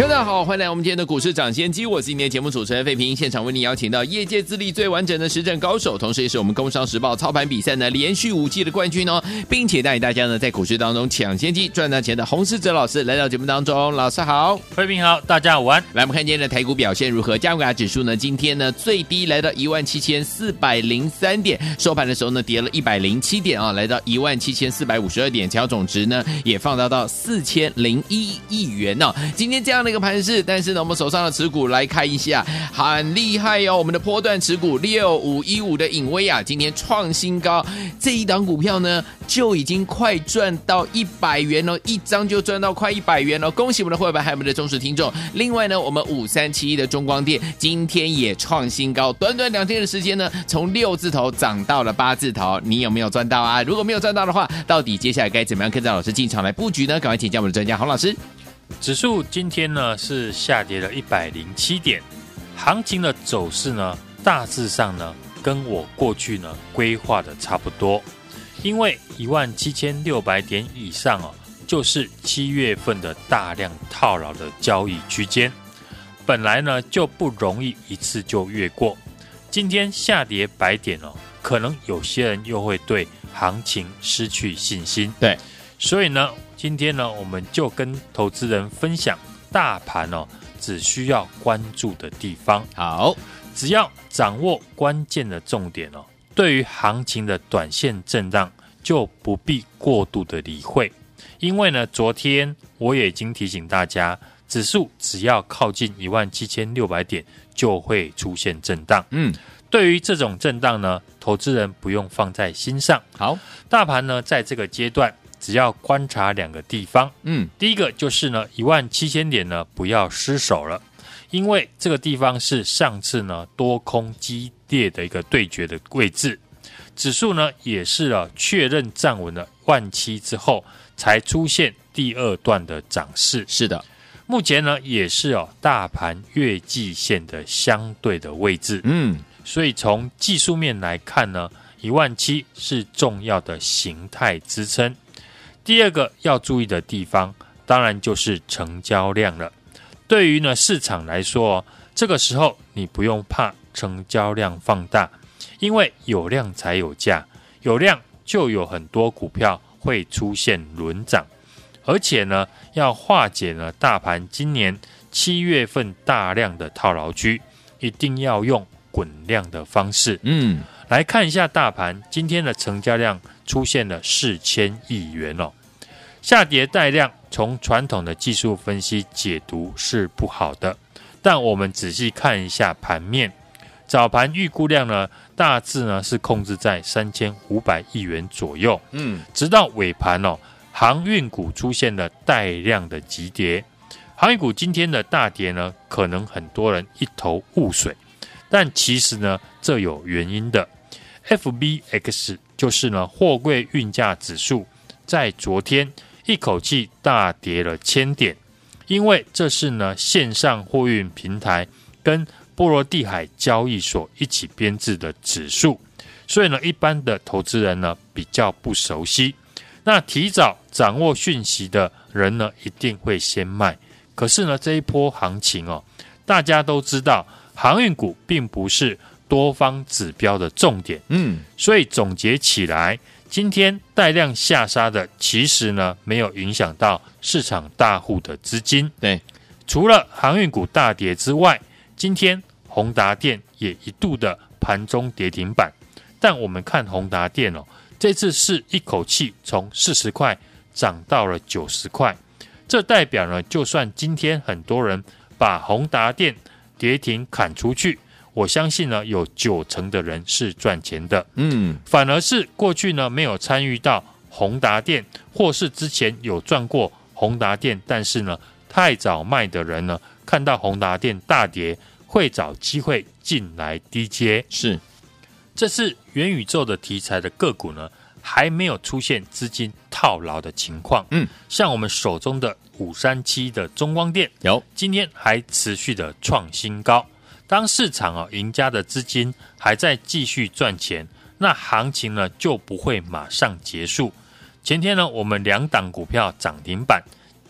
大家好，欢迎来我们今天的股市抢先机，我是今天节目主持人费平，现场为您邀请到业界资历最完整的实战高手，同时也是我们工商时报操盘比赛呢连续五季的冠军哦，并且带领大家呢在股市当中抢先机赚大钱的洪世哲老师来到节目当中，老师好，费平好，大家午安。来，我们看今天的台股表现如何？加权指数呢，今天呢最低来到一万七千四百零三点，收盘的时候呢跌了一百零七点啊，来到一万七千四百五十二点，成交总值呢也放大到四千零一亿元呢、哦。今天这样的。这个盘势，但是呢，我们手上的持股来看一下，很厉害哦。我们的波段持股六五一五的颖崴啊，今天创新高，这一档股票呢就已经快赚到一百元了，一张就赚到快一百元了。恭喜我们的会员，还有我们的忠实听众。另外呢，我们五三七一的中光电今天也创新高，短短两天的时间呢，从六字头涨到了八字头。你有没有赚到啊？如果没有赚到的话，到底接下来该怎么样跟着老师进场来布局呢？赶快请教我们的专家洪老师。指数今天呢是下跌了一百零七点，行情的走势呢大致上呢跟我过去呢规划的差不多，因为一万七千六百点以上哦，就是七月份的大量套牢的交易区间，本来呢就不容易一次就越过，今天下跌百点哦，可能有些人又会对行情失去信心，对，所以呢。今天呢，我们就跟投资人分享大盘哦，只需要关注的地方。好，只要掌握关键的重点哦，对于行情的短线震荡就不必过度的理会。因为呢，昨天我也已经提醒大家，指数只要靠近一万七千六百点就会出现震荡。嗯，对于这种震荡呢，投资人不用放在心上。好，大盘呢，在这个阶段。只要观察两个地方，嗯，第一个就是呢，一万七千点呢不要失守了，因为这个地方是上次呢多空激烈的一个对决的位置，指数呢也是啊确认站稳了万七之后，才出现第二段的涨势。是的，目前呢也是哦大盘月季线的相对的位置，嗯，所以从技术面来看呢，一万七是重要的形态支撑。第二个要注意的地方，当然就是成交量了。对于呢市场来说，这个时候你不用怕成交量放大，因为有量才有价，有量就有很多股票会出现轮涨，而且呢要化解呢大盘今年七月份大量的套牢区，一定要用滚量的方式。嗯，来看一下大盘今天的成交量出现了四千亿元哦。下跌带量，从传统的技术分析解读是不好的，但我们仔细看一下盘面，早盘预估量呢，大致呢是控制在三千五百亿元左右。嗯，直到尾盘哦，航运股出现了带量的急跌，航运股今天的大跌呢，可能很多人一头雾水，但其实呢，这有原因的。FBX 就是呢，货柜运价指数在昨天。一口气大跌了千点，因为这是呢线上货运平台跟波罗的海交易所一起编制的指数，所以呢一般的投资人呢比较不熟悉。那提早掌握讯息的人呢一定会先卖。可是呢这一波行情哦，大家都知道航运股并不是多方指标的重点，嗯，所以总结起来。今天带量下杀的，其实呢没有影响到市场大户的资金。对，除了航运股大跌之外，今天宏达电也一度的盘中跌停板。但我们看宏达电哦，这次是一口气从四十块涨到了九十块，这代表呢，就算今天很多人把宏达电跌停砍出去。我相信呢，有九成的人是赚钱的，嗯，反而是过去呢没有参与到宏达电，或是之前有赚过宏达电，但是呢太早卖的人呢，看到宏达电大跌，会找机会进来低接。是，这次元宇宙的题材的个股呢，还没有出现资金套牢的情况。嗯，像我们手中的五三七的中光电，有今天还持续的创新高。当市场啊赢家的资金还在继续赚钱，那行情呢就不会马上结束。前天呢，我们两档股票涨停板，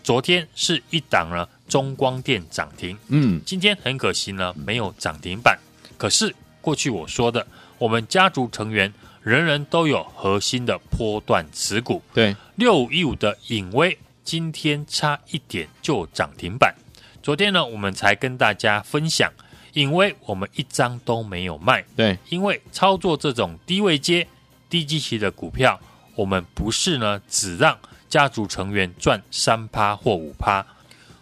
昨天是一档呢中光电涨停，嗯，今天很可惜呢没有涨停板。可是过去我说的，我们家族成员人人都有核心的波段持股，对，六五一五的影威今天差一点就涨停板。昨天呢，我们才跟大家分享。因为我们一张都没有卖，对，因为操作这种低位接、低基期的股票，我们不是呢只让家族成员赚三趴或五趴。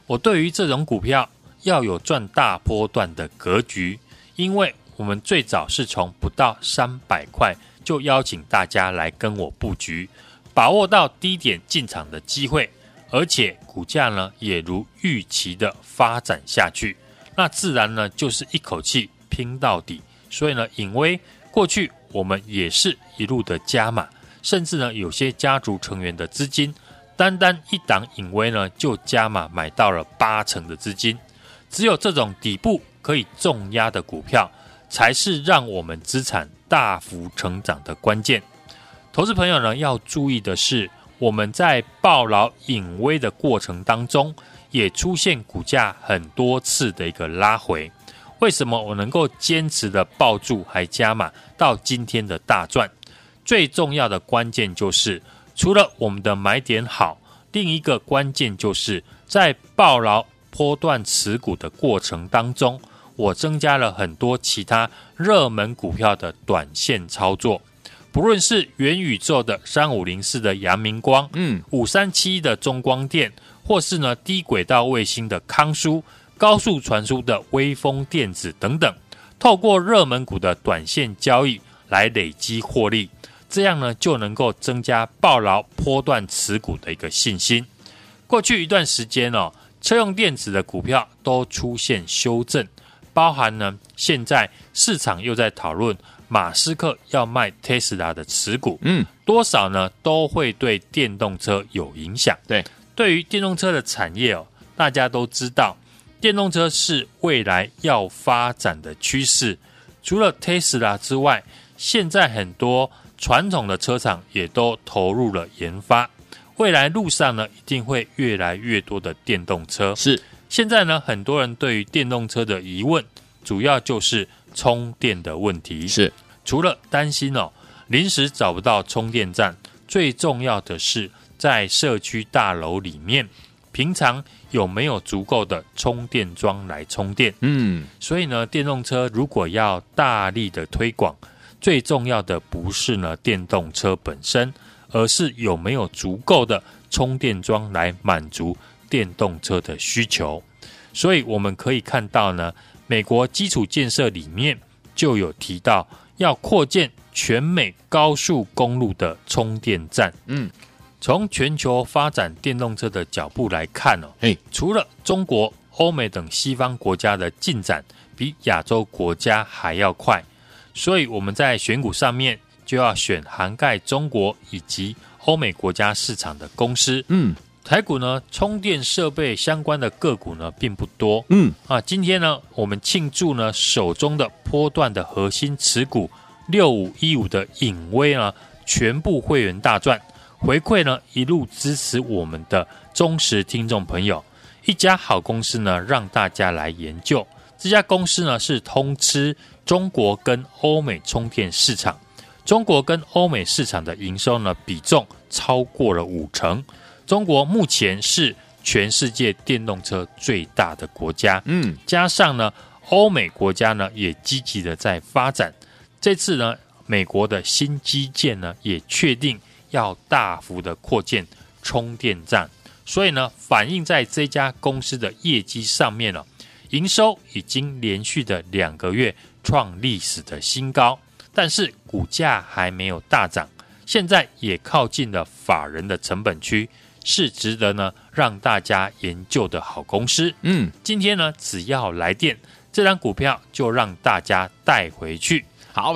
我对于这种股票要有赚大波段的格局，因为我们最早是从不到三百块就邀请大家来跟我布局，把握到低点进场的机会，而且股价呢也如预期的发展下去。那自然呢，就是一口气拼到底。所以呢，颖崴过去我们也是一路的加码，甚至呢，有些家族成员的资金，单单一档颖崴呢，就加码买到了八成的资金。只有这种底部可以重压的股票，才是让我们资产大幅成长的关键。投资朋友呢，要注意的是，我们在暴牢颖崴的过程当中。也出现股价很多次的一个拉回，为什么我能够坚持的抱住还加码到今天的大赚？最重要的关键就是，除了我们的买点好，另一个关键就是在抱牢波段持股的过程当中，我增加了很多其他热门股票的短线操作，不论是元宇宙的三五零四的阳明光，嗯，五三七的中光电。或是呢，低轨道卫星的康舒、高速传输的微风电子等等，透过热门股的短线交易来累积获利，这样呢就能够增加暴牢波段持股的一个信心。过去一段时间哦，车用电子的股票都出现修正，包含呢现在市场又在讨论马斯克要卖 Tesla 的持股，嗯，多少呢都会对电动车有影响，对。对于电动车的产业哦，大家都知道，电动车是未来要发展的趋势。除了特斯拉之外，现在很多传统的车厂也都投入了研发。未来路上呢，一定会越来越多的电动车。是，现在呢，很多人对于电动车的疑问，主要就是充电的问题。是，除了担心哦，临时找不到充电站，最重要的是。在社区大楼里面，平常有没有足够的充电桩来充电？嗯，所以呢，电动车如果要大力的推广，最重要的不是呢电动车本身，而是有没有足够的充电桩来满足电动车的需求。所以我们可以看到呢，美国基础建设里面就有提到要扩建全美高速公路的充电站。嗯。从全球发展电动车的脚步来看哦，嘿，除了中国、欧美等西方国家的进展比亚洲国家还要快，所以我们在选股上面就要选涵盖中国以及欧美国家市场的公司。嗯，台股呢，充电设备相关的个股呢并不多。嗯，啊，今天呢，我们庆祝呢手中的波段的核心持股六五一五的影威呢，全部会员大赚。回馈呢，一路支持我们的忠实听众朋友，一家好公司呢，让大家来研究。这家公司呢，是通吃中国跟欧美充电市场，中国跟欧美市场的营收呢，比重超过了五成。中国目前是全世界电动车最大的国家，嗯，加上呢，欧美国家呢也积极的在发展。这次呢，美国的新基建呢也确定。要大幅的扩建充电站，所以呢，反映在这家公司的业绩上面了。营收已经连续的两个月创历史的新高，但是股价还没有大涨，现在也靠近了法人的成本区，是值得呢让大家研究的好公司。嗯，今天呢，只要来电，这张股票就让大家带回去。好。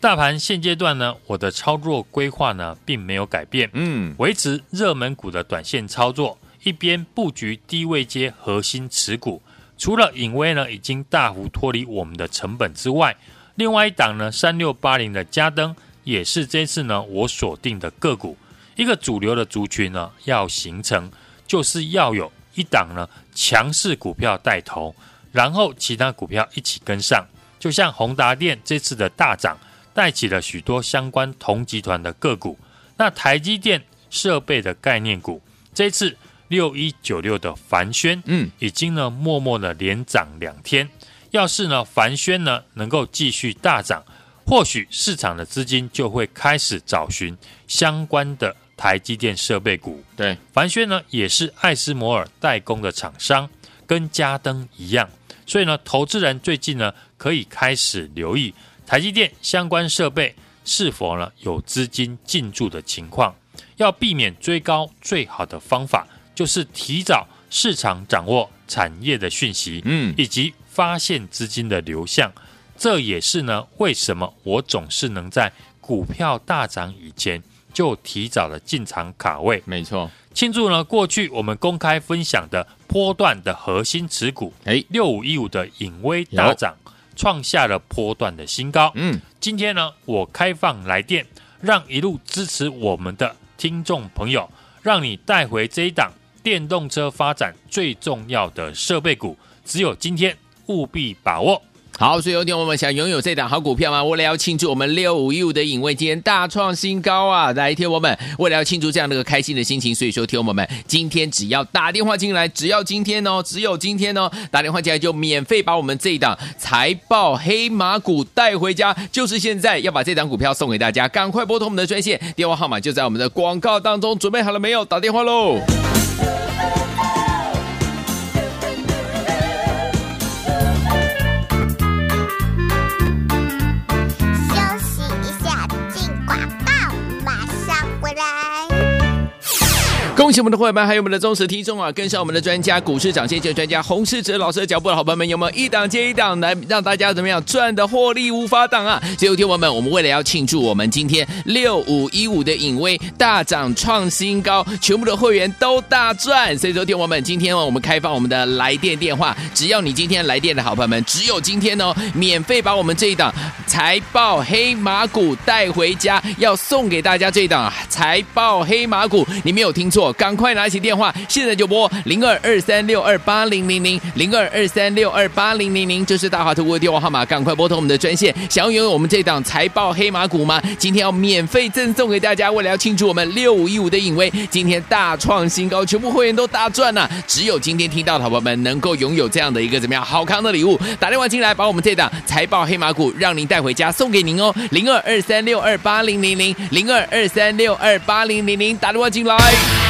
大盘现阶段呢，我的操作规划呢，并没有改变，嗯，维持热门股的短线操作，一边布局低位接核心持股。除了颖威呢，已经大幅脱离我们的成本之外，另外一档呢，三六八零的嘉登也是这次呢我锁定的个股。一个主流的族群呢要形成，就是要有一档呢强势股票带头，然后其他股票一起跟上。就像宏达电这次的大涨。带起了许多相关同集团的个股，那台积电设备的概念股，这次六一九六的凡轩，嗯，已经呢默默的连涨两天。要是呢凡轩呢能够继续大涨，或许市场的资金就会开始找寻相关的台积电设备股。对，凡轩呢也是艾斯摩尔代工的厂商，跟嘉登一样，所以呢投资人最近呢可以开始留意。台积电相关设备是否呢有资金进驻的情况？要避免追高，最好的方法就是提早市场掌握产业的讯息，嗯，以及发现资金的流向。这也是呢为什么我总是能在股票大涨以前就提早的进场卡位。没错，庆祝呢过去我们公开分享的波段的核心持股，哎，六五一五的隐威大涨。创下了波段的新高。嗯，今天呢，我开放来电，让一路支持我们的听众朋友，让你带回这一档电动车发展最重要的设备股，只有今天，务必把握。好，所以有听我们想拥有这档好股票吗？为了要庆祝我们六五一五的影卫今天大创新高啊！来，听我们为了要庆祝这样的一个开心的心情，所以说听我们今天只要打电话进来，只要今天哦，只有今天哦，打电话进来就免费把我们这一档财报黑马股带回家，就是现在要把这档股票送给大家，赶快拨通我们的专线，电话号码就在我们的广告当中，准备好了没有？打电话喽！恭喜我们的伙伴，还有我们的忠实听众啊！跟上我们的专家，股市涨先机专家洪世哲老师的脚步的好朋友们，有没有一档接一档来让大家怎么样赚的获利无法挡啊？所以，听友们，我们为了要庆祝我们今天六五一五的影威大涨创新高，全部的会员都大赚。所以，说听友们，今天我们开放我们的来电电话，只要你今天来电的好朋友们，只有今天哦，免费把我们这一档财报黑马股带回家，要送给大家这档财报黑马股，你没有听错。赶快拿起电话，现在就拨零二二三六二八零零零零二二三六二八零零零，这是大华投顾的电话号码，赶快拨通我们的专线。想要拥有我们这档财报黑马股吗？今天要免费赠送给大家，为了要庆祝我们六五一五的影威今天大创新高，全部会员都大赚呐！只有今天听到的宝宝们能够拥有这样的一个怎么样好康的礼物，打电话进来把我们这档财报黑马股让您带回家，送给您哦，零二二三六二八零零零零二二三六二八零零零，打电话进来。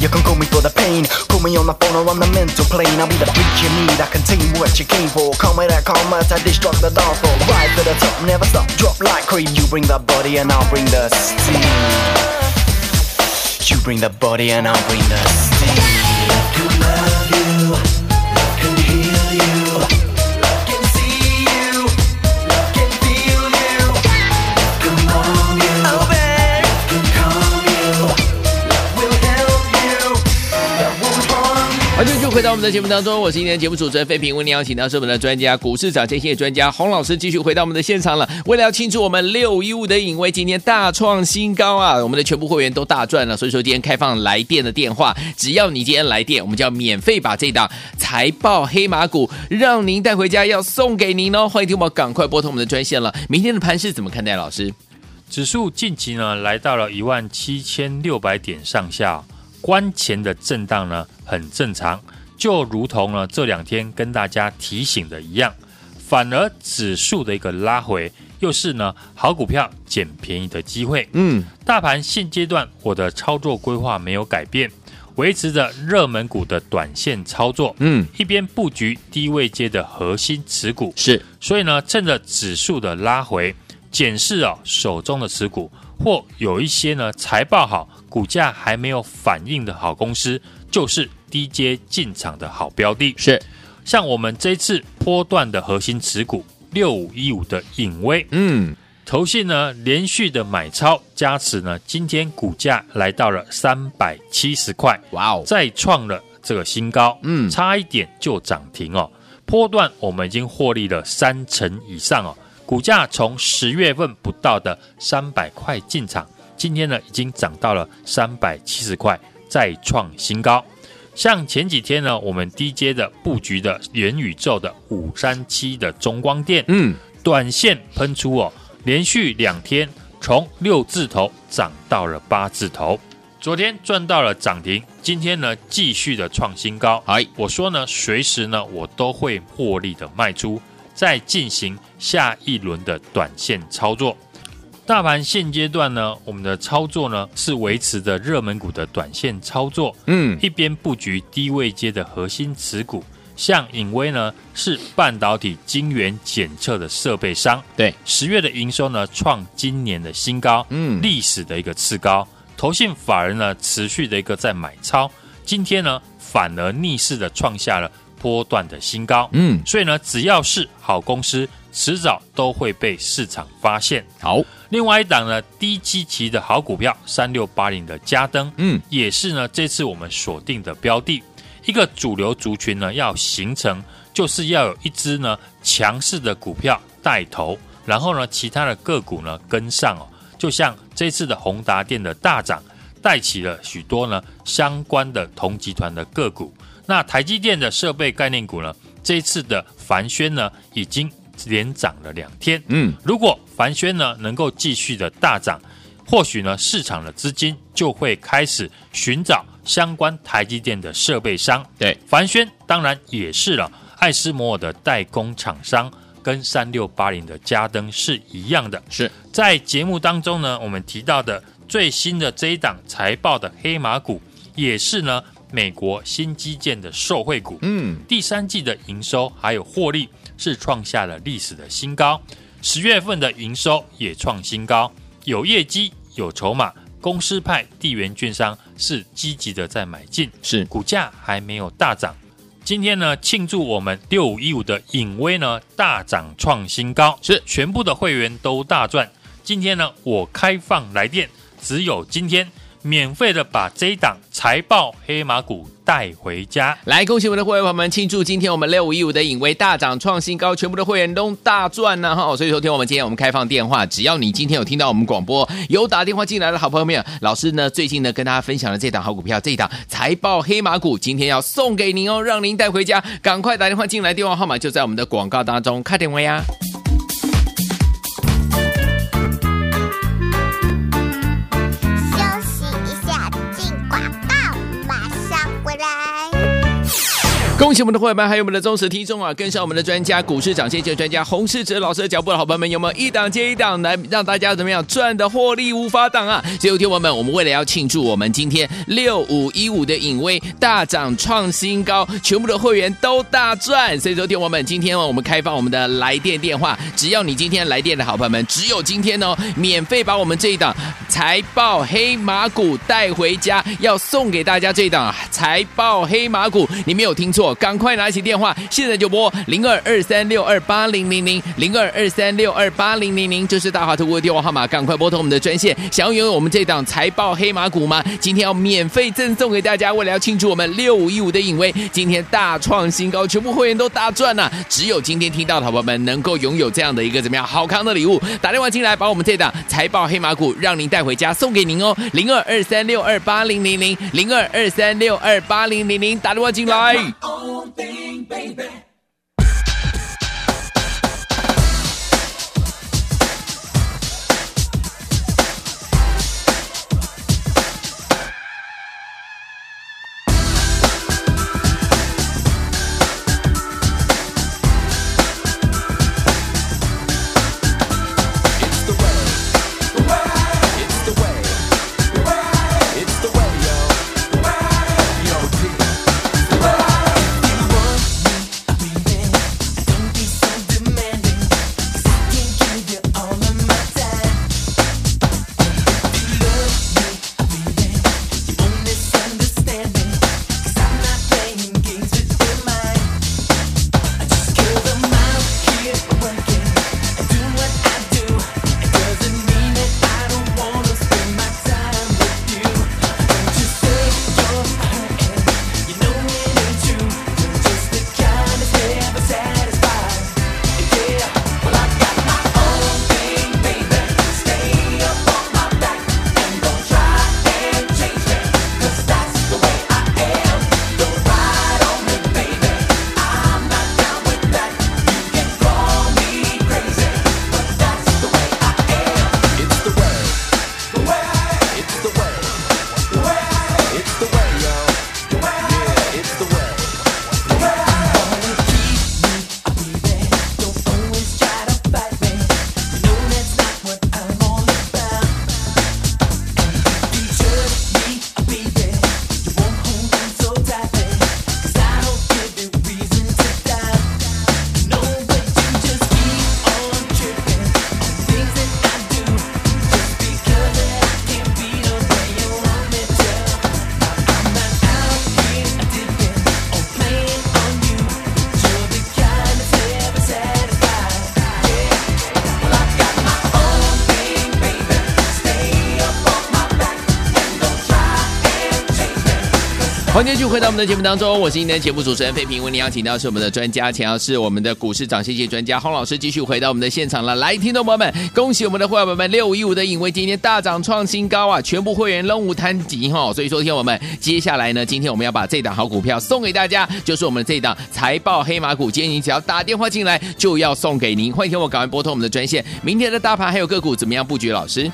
You can call me for the pain. Call me on the phone or on the mental plane. I'll be the bitch you need. I contain what you came for. Call me that commerce. I destruct the downfall. Ride to the top, never stop. Drop like cream. You bring the body and I'll bring the steam. You bring the body and I'll bring the steam. 回到我们的节目当中，我是今天的节目主持人费平，为您邀请到是我们的专家，股市涨跌线专家洪老师，继续回到我们的现场了。为了要庆祝我们六一五的影威今天大创新高啊，我们的全部会员都大赚了。所以说今天开放来电的电话，只要你今天来电，我们就要免费把这档财报黑马股让您带回家，要送给您哦。欢迎听我赶快拨通我们的专线了。明天的盘势怎么看待？老师，指数近期呢来到了一万七千六百点上下，关前的震荡呢很正常。就如同呢这两天跟大家提醒的一样，反而指数的一个拉回，又是呢好股票捡便宜的机会。嗯，大盘现阶段我的操作规划没有改变，维持着热门股的短线操作，嗯，一边布局低位阶的核心持股，是，所以呢，趁着指数的拉回，检视啊手中的持股，或有一些呢财报好、股价还没有反应的好公司，就是低阶进场的好标的。是，像我们这次波段的核心持股六五一五的影威，嗯。投信呢连续的买超加持呢，今天股价来到了三百七十块，哇哦，再创了这个新高，嗯，差一点就涨停哦。波段我们已经获利了三成以上哦，股价从十月份不到的三百块进场，今天呢已经涨到了三百七十块，再创新高。像前几天呢，我们低阶的布局的元宇宙的五三七的中光电，嗯，短线喷出哦。连续两天从六字头涨到了八字头，昨天赚到了涨停，今天呢继续的创新高。哎，我说呢，随时呢我都会获利的卖出，再进行下一轮的短线操作。大盘现阶段呢，我们的操作呢是维持着热门股的短线操作，嗯，一边布局低位阶的核心持股。像影威呢，是半导体晶圆检测的设备商，对，十月的营收呢创今年的新高，嗯，历史的一个次高。投信法人呢持续的一个在买超，今天呢反而逆势的创下了波段的新高，嗯，所以呢只要是好公司，迟早都会被市场发现。好，另外一档呢低基期的好股票三六八零的嘉登，嗯，也是呢这次我们锁定的标的。一个主流族群呢，要形成，就是要有一只呢强势的股票带头，然后呢其他的个股呢跟上哦。就像这次的宏达电的大涨，带起了许多呢相关的同集团的个股。那台积电的设备概念股呢，这一次的凡轩呢已经连涨了两天。嗯，如果凡轩呢能够继续的大涨，或许呢市场的资金就会开始寻找。相关台积电的设备商，对，凡轩当然也是了。艾斯摩尔的代工厂商跟三六八零的嘉登是一样的。是在节目当中呢，我们提到的最新的这一档财报的黑马股，也是呢美国新基建的受惠股。嗯，第三季的营收还有获利是创下了历史的新高，十月份的营收也创新高，有业绩有筹码。公司派地缘券商是积极的在买进，是股价还没有大涨。今天呢，庆祝我们六五一五的影威呢大涨创新高，是全部的会员都大赚。今天呢，我开放来电，只有今天。免费的把这一档财报黑马股带回家，来恭喜我们的会员朋友们，庆祝今天我们六五一五的影威大涨创新高，全部的会员都大赚呢哈！所以说，听我们今天我们开放电话，只要你今天有听到我们广播，有打电话进来的好朋友们，老师呢最近呢跟大家分享的这档好股票，这一档财报黑马股，今天要送给您哦，让您带回家，赶快打电话进来，电话号码就在我们的广告当中，看电话呀。恭喜我们的会员们，还有我们的忠实听众啊！跟上我们的专家，股市涨先机专家洪世哲老师的脚步的好朋友们，有没有一档接一档来让大家怎么样赚的获利无法挡啊？所以，听友们，我们为了要庆祝我们今天六五一五的影威大涨创新高，全部的会员都大赚。所以，说听友们，今天我们开放我们的来电电话，只要你今天来电的好朋友们，只有今天哦，免费把我们这一档财报黑马股带回家，要送给大家这一档财报黑马股，你没有听错。赶快拿起电话，现在就拨零二二三六二八零零零零二二三六二八零零零，这是大华投顾的电话号码，赶快拨通我们的专线。想要拥有我们这档财报黑马股吗？今天要免费赠送给大家，为了要庆祝我们六五一五的影威今天大创新高，全部会员都大赚呐、只有今天听到的宝宝们能够拥有这样的一个怎么样好康的礼物，打电话进来，把我们这档财报黑马股让您带回家，送给您哦，零二二三六二八零零零零二二三六二八零零零，打电话进来。own thing, baby. 欢迎继续回到我们的节目当中，我是今天节目主持人费平。为您邀请到是我们的专家，钱老师，我们的股市涨跌线专家洪老师，继续回到我们的现场了。来，听众朋友们，恭喜我们的会员朋友们，六五一五的颖崴今天大涨创新高啊！全部会员拢无摊底哈。所以说，听我们接下来呢，今天我们要把这档好股票送给大家，就是我们这档财报黑马股。今天你只要打电话进来，就要送给您。欢迎听我赶快拨通我们的专线。明天的大盘还有个股怎么样布局？老师，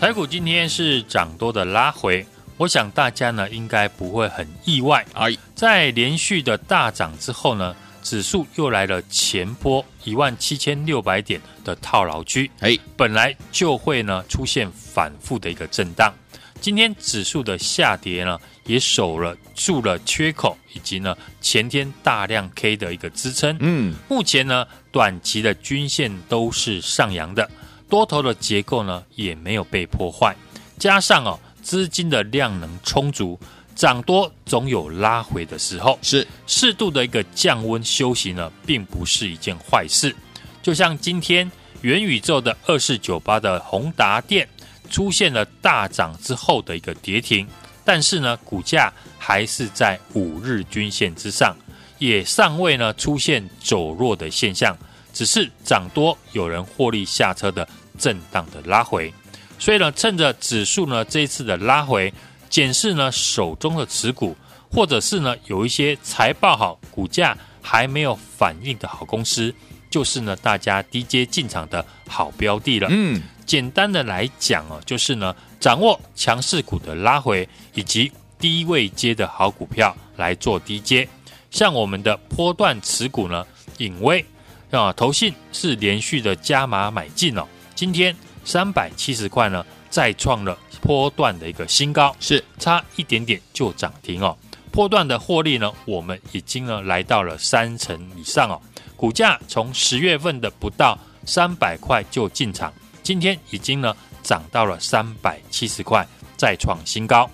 台股今天是涨多的拉回。我想大家呢应该不会很意外，而在连续的大涨之后呢，指数又来了前波一万七千六百点的套牢区，哎，本来就会呢出现反复的一个震荡。今天指数的下跌呢，也守了住了缺口，以及呢前天大量 K 的一个支撑。嗯，目前呢短期的均线都是上扬的，多头的结构呢也没有被破坏，加上哦。资金的量能充足，涨多总有拉回的时候。是适度的一个降温休息呢，并不是一件坏事。就像今天元宇宙的二四九八的宏达电出现了大涨之后的一个跌停，但是呢，股价还是在五日均线之上，也尚未呢出现走弱的现象，只是涨多有人获利下车的震荡的拉回。所以呢，趁着指数呢这一次的拉回，检视呢手中的持股，或者是呢有一些财报好、股价还没有反应的好公司，就是呢大家低阶进场的好标的了。嗯，简单的来讲哦，就是呢掌握强势股的拉回，以及低位接的好股票来做低阶。像我们的波段持股呢，隐威啊，投信是连续的加码买进哦，今天。三百七十块呢，再创了波段的一个新高，是差一点点就涨停哦。波段的获利呢，我们已经呢来到了三成以上哦。股价从十月份的不到三百块就进场，今天已经呢涨到了三百七十块，再创新高。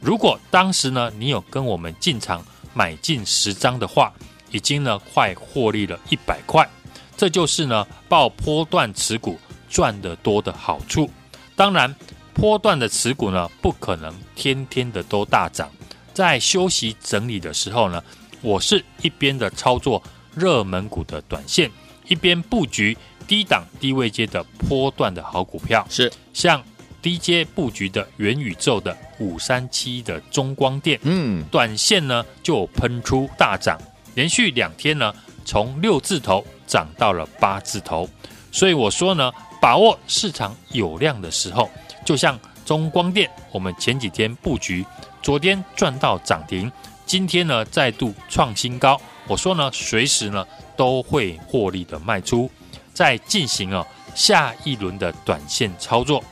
如果当时呢你有跟我们进场买进十张的话，已经呢快获利了一百块。这就是呢报波段持股。赚得多的好处，当然，波段的持股呢，不可能天天的都大涨。在休息整理的时候呢，我是一边的操作热门股的短线，一边布局低档低位阶的波段的好股票。是像低阶布局的元宇宙的五三七的中光电，嗯，短线呢就喷出大涨，连续两天呢从六字头涨到了八字头，所以我说呢。把握市场有量的时候，就像中光电，我们前几天布局，昨天赚到涨停，今天呢再度创新高。我说呢，随时呢都会获利的卖出，在进行哦下一轮的短线操作。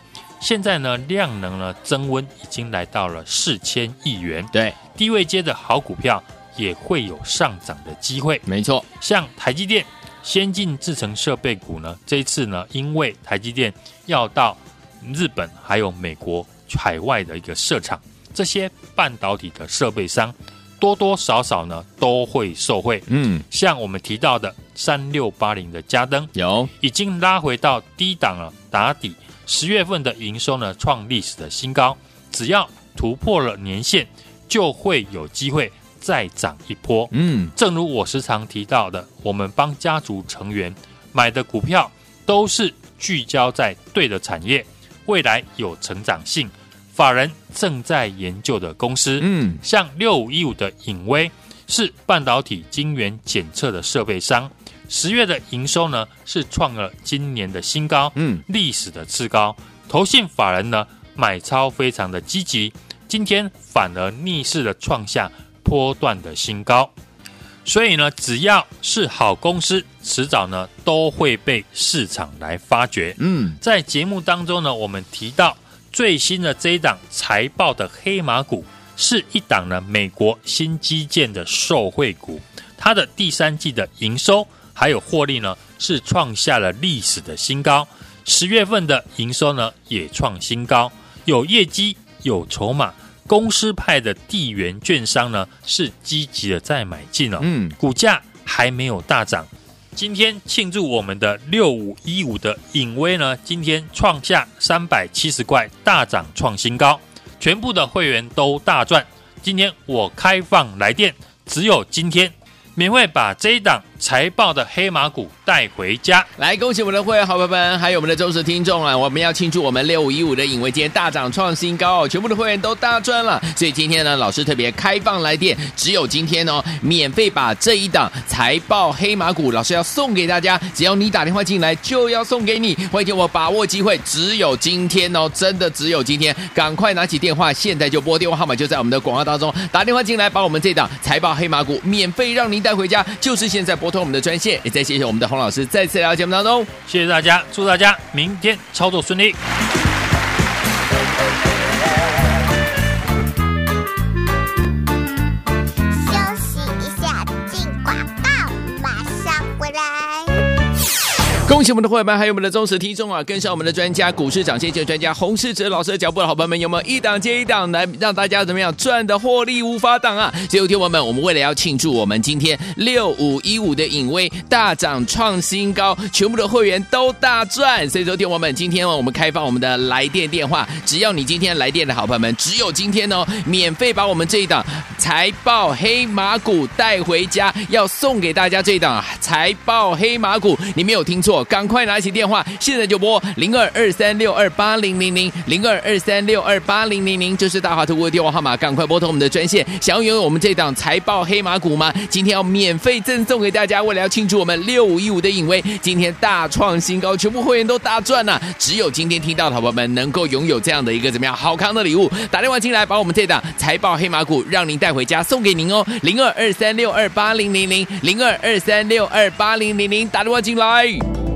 现在呢量能呢增温已经来到了四千亿元，对低位接的好股票也会有上涨的机会。没错，像台积电。先进制程设备股呢，这一次呢，因为台积电要到日本还有美国海外的一个设厂，这些半导体的设备商多多少少呢都会受惠。嗯，像我们提到的三六八零的嘉登，有已经拉回到低档了，打底。十月份的营收呢创历史的新高，只要突破了年线，就会有机会。再涨一波，嗯，正如我时常提到的，我们帮家族成员买的股票都是聚焦在对的产业，未来有成长性，法人正在研究的公司，嗯，像六五一五的影威是半导体晶圆检测的设备商，十月的营收呢是创了今年的新高，嗯，历史的次高，投信法人呢买超非常的积极，今天反而逆势的创下。波段的新高，所以呢，只要是好公司，迟早呢都会被市场来发掘。嗯，在节目当中呢，我们提到最新的这一档财报的黑马股，是一档呢美国新基建的受惠股，它的第三季的营收还有获利呢是创下了历史的新高，十月份的营收呢也创新高，有业绩有筹码。公司派的地缘券商呢，是积极的在买进哦，嗯，股价还没有大涨。今天庆祝我们的六五一五的影威呢，今天创下三百七十块大涨创新高，全部的会员都大赚。今天我开放来电，只有今天。免费把这一档财报的黑马股带回家，来恭喜我们的会员好朋友们，还有我们的忠实听众啊！我们要庆祝我们六五一五的颖崴今天大涨创新高，全部的会员都大赚了。所以今天呢，老师特别开放来电，只有今天哦，免费把这一档财报黑马股，老师要送给大家，只要你打电话进来就要送给你。欢迎我把握机会，只有今天哦，真的只有今天，赶快拿起电话，现在就拨电话号码就在我们的广告当中，打电话进来，把我们这档财报黑马股免费让您。带回家就是现在拨通我们的专线，也再谢谢我们的洪老师再次来到节目当中，谢谢大家，祝大家明天操作顺利。恭喜我们的伙伴们，还有我们的忠实听众啊！跟上我们的专家，股市涨先机专家洪世哲老师的脚步的好朋友们，有没有一档接一档来让大家怎么样赚的获利无法挡啊？所以听我们，我们为了要庆祝我们今天六五一五的影威大涨创新高，全部的会员都大赚。所以说听我们，今天我们开放我们的来电电话，只要你今天来电的好朋友们，只有今天哦，免费把我们这一档财报黑马股带回家，要送给大家这一档财报黑马股，你没有听错。赶快拿起电话，现在就拨零二二三六二八零零零零二二三六二八零零零，这是大华投顾的电话号码，赶快拨通我们的专线。想要拥有我们这档财报黑马股吗？今天要免费赠送给大家，为了要庆祝我们六五一五的影威今天大创新高，全部会员都大赚呐、啊！只有今天听到的宝宝们能够拥有这样的一个怎么样好康的礼物，打电话进来，把我们这档财报黑马股让您带回家，送给您哦，零二二三六二八零零零零二二三六二八零零零，打电话进来。